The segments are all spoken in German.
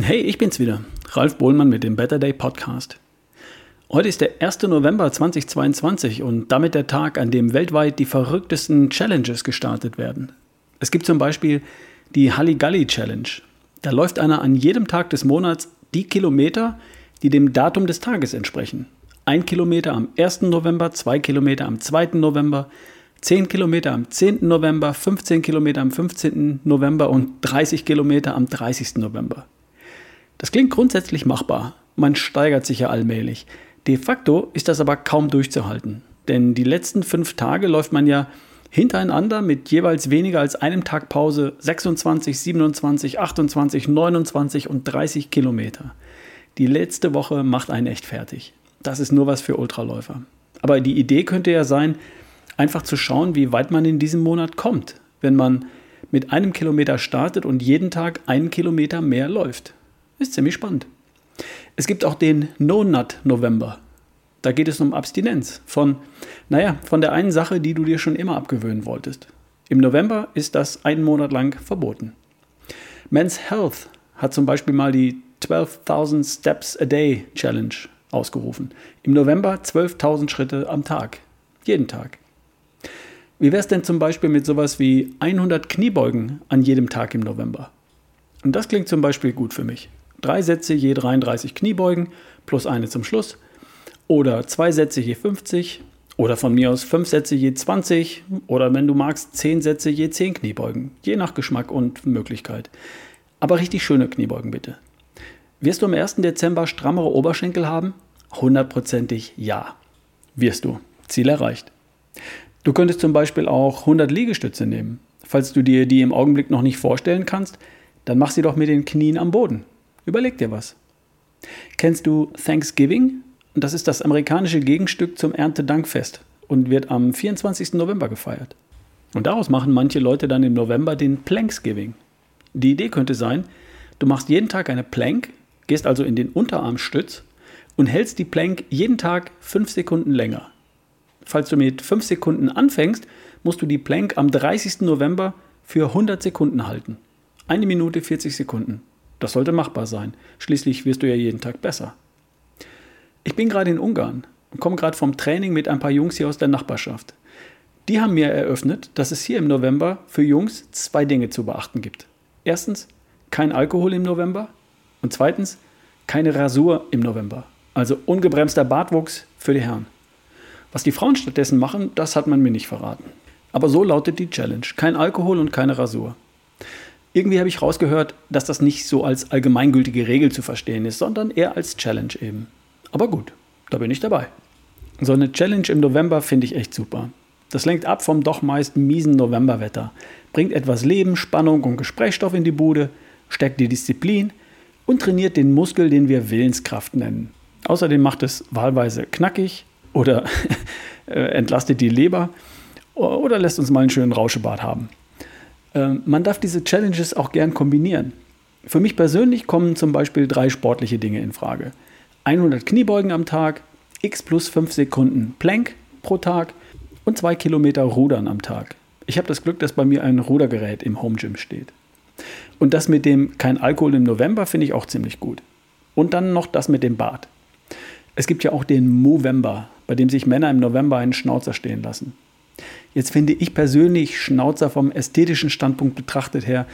Hey, ich bin's wieder, Ralf Bohlmann mit dem Better Day Podcast. Heute ist der 1. November 2022 und damit der Tag, an dem weltweit die verrücktesten Challenges gestartet werden. Es gibt zum Beispiel die Halligalli Challenge. Da läuft einer an jedem Tag des Monats die Kilometer, die dem Datum des Tages entsprechen. Ein Kilometer am 1. November, zwei Kilometer am 2. November, 10 Kilometer am 10. November, 15 Kilometer am 15. November und 30 Kilometer am 30. November. Das klingt grundsätzlich machbar. Man steigert sich ja allmählich. De facto ist das aber kaum durchzuhalten. Denn die letzten fünf Tage läuft man ja hintereinander mit jeweils weniger als einem Tag Pause 26, 27, 28, 29 und 30 Kilometer. Die letzte Woche macht einen echt fertig. Das ist nur was für Ultraläufer. Aber die Idee könnte ja sein, einfach zu schauen, wie weit man in diesem Monat kommt, wenn man mit einem Kilometer startet und jeden Tag einen Kilometer mehr läuft. Ist ziemlich spannend. Es gibt auch den No-Nut-November. Da geht es um Abstinenz von, naja, von der einen Sache, die du dir schon immer abgewöhnen wolltest. Im November ist das einen Monat lang verboten. Men's Health hat zum Beispiel mal die 12.000 Steps a Day Challenge ausgerufen. Im November 12.000 Schritte am Tag. Jeden Tag. Wie wäre es denn zum Beispiel mit sowas wie 100 Kniebeugen an jedem Tag im November? Und das klingt zum Beispiel gut für mich. Drei Sätze je 33 Kniebeugen plus eine zum Schluss. Oder zwei Sätze je 50. Oder von mir aus fünf Sätze je 20. Oder wenn du magst, zehn Sätze je 10 Kniebeugen. Je nach Geschmack und Möglichkeit. Aber richtig schöne Kniebeugen bitte. Wirst du am 1. Dezember strammere Oberschenkel haben? Hundertprozentig ja. Wirst du. Ziel erreicht. Du könntest zum Beispiel auch 100 Liegestütze nehmen. Falls du dir die im Augenblick noch nicht vorstellen kannst, dann mach sie doch mit den Knien am Boden. Überleg dir was. Kennst du Thanksgiving? Das ist das amerikanische Gegenstück zum Erntedankfest und wird am 24. November gefeiert. Und daraus machen manche Leute dann im November den Planksgiving. Die Idee könnte sein, du machst jeden Tag eine Plank, gehst also in den Unterarmstütz und hältst die Plank jeden Tag 5 Sekunden länger. Falls du mit 5 Sekunden anfängst, musst du die Plank am 30. November für 100 Sekunden halten. Eine Minute 40 Sekunden. Das sollte machbar sein. Schließlich wirst du ja jeden Tag besser. Ich bin gerade in Ungarn und komme gerade vom Training mit ein paar Jungs hier aus der Nachbarschaft. Die haben mir eröffnet, dass es hier im November für Jungs zwei Dinge zu beachten gibt. Erstens, kein Alkohol im November und zweitens, keine Rasur im November. Also ungebremster Bartwuchs für die Herren. Was die Frauen stattdessen machen, das hat man mir nicht verraten. Aber so lautet die Challenge. Kein Alkohol und keine Rasur. Irgendwie habe ich rausgehört, dass das nicht so als allgemeingültige Regel zu verstehen ist, sondern eher als Challenge eben. Aber gut, da bin ich dabei. So eine Challenge im November finde ich echt super. Das lenkt ab vom doch meist miesen Novemberwetter, bringt etwas Leben, Spannung und Gesprächsstoff in die Bude, stärkt die Disziplin und trainiert den Muskel, den wir Willenskraft nennen. Außerdem macht es wahlweise knackig oder äh, entlastet die Leber oder lässt uns mal einen schönen Rauschebad haben. Ähm, man darf diese Challenges auch gern kombinieren. Für mich persönlich kommen zum Beispiel drei sportliche Dinge in Frage. 100 Kniebeugen am Tag, x plus 5 Sekunden Plank pro Tag und 2 Kilometer Rudern am Tag. Ich habe das Glück, dass bei mir ein Rudergerät im Home Gym steht. Und das mit dem kein Alkohol im November finde ich auch ziemlich gut. Und dann noch das mit dem Bad. Es gibt ja auch den Movember, bei dem sich Männer im November einen Schnauzer stehen lassen. Jetzt finde ich persönlich Schnauzer vom ästhetischen Standpunkt betrachtet her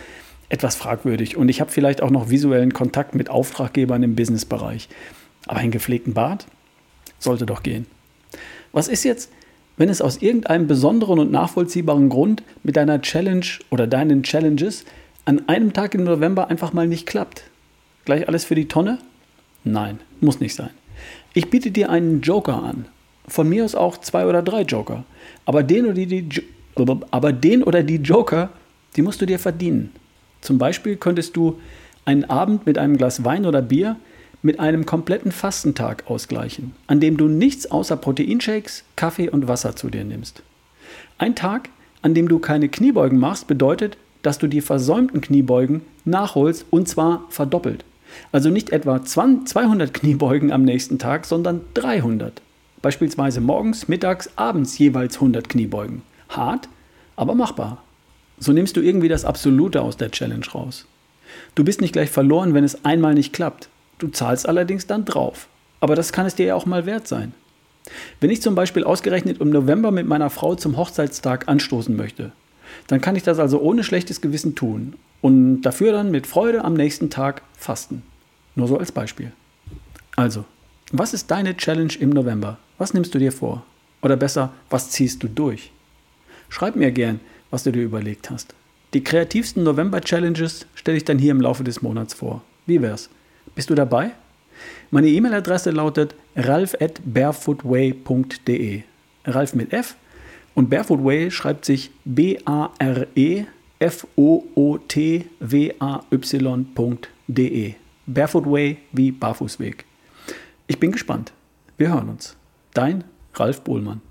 etwas fragwürdig und ich habe vielleicht auch noch visuellen Kontakt mit Auftraggebern im Businessbereich. Aber einen gepflegten Bart sollte doch gehen. Was ist jetzt, wenn es aus irgendeinem besonderen und nachvollziehbaren Grund mit deiner Challenge oder deinen Challenges an einem Tag im November einfach mal nicht klappt? Gleich alles für die Tonne? Nein, muss nicht sein. Ich biete dir einen Joker an von mir aus auch zwei oder drei Joker. Aber den oder die, aber den oder die Joker, die musst du dir verdienen. Zum Beispiel könntest du einen Abend mit einem Glas Wein oder Bier mit einem kompletten Fastentag ausgleichen, an dem du nichts außer Proteinshakes, Kaffee und Wasser zu dir nimmst. Ein Tag, an dem du keine Kniebeugen machst, bedeutet, dass du die versäumten Kniebeugen nachholst und zwar verdoppelt. Also nicht etwa 200 Kniebeugen am nächsten Tag, sondern 300. Beispielsweise morgens, mittags, abends jeweils 100 Kniebeugen. Hart, aber machbar. So nimmst du irgendwie das Absolute aus der Challenge raus. Du bist nicht gleich verloren, wenn es einmal nicht klappt. Du zahlst allerdings dann drauf. Aber das kann es dir ja auch mal wert sein. Wenn ich zum Beispiel ausgerechnet im November mit meiner Frau zum Hochzeitstag anstoßen möchte, dann kann ich das also ohne schlechtes Gewissen tun und dafür dann mit Freude am nächsten Tag fasten. Nur so als Beispiel. Also, was ist deine Challenge im November? Was nimmst du dir vor? Oder besser, was ziehst du durch? Schreib mir gern, was du dir überlegt hast. Die kreativsten November-Challenges stelle ich dann hier im Laufe des Monats vor. Wie wär's? Bist du dabei? Meine E-Mail-Adresse lautet ralf at barefootway.de. Ralf mit F und Barefootway schreibt sich B-A-R-E-F-O-O-T-W-A-Y.de. Barefootway wie Barfußweg. Ich bin gespannt. Wir hören uns. Dein Ralf Bohlmann.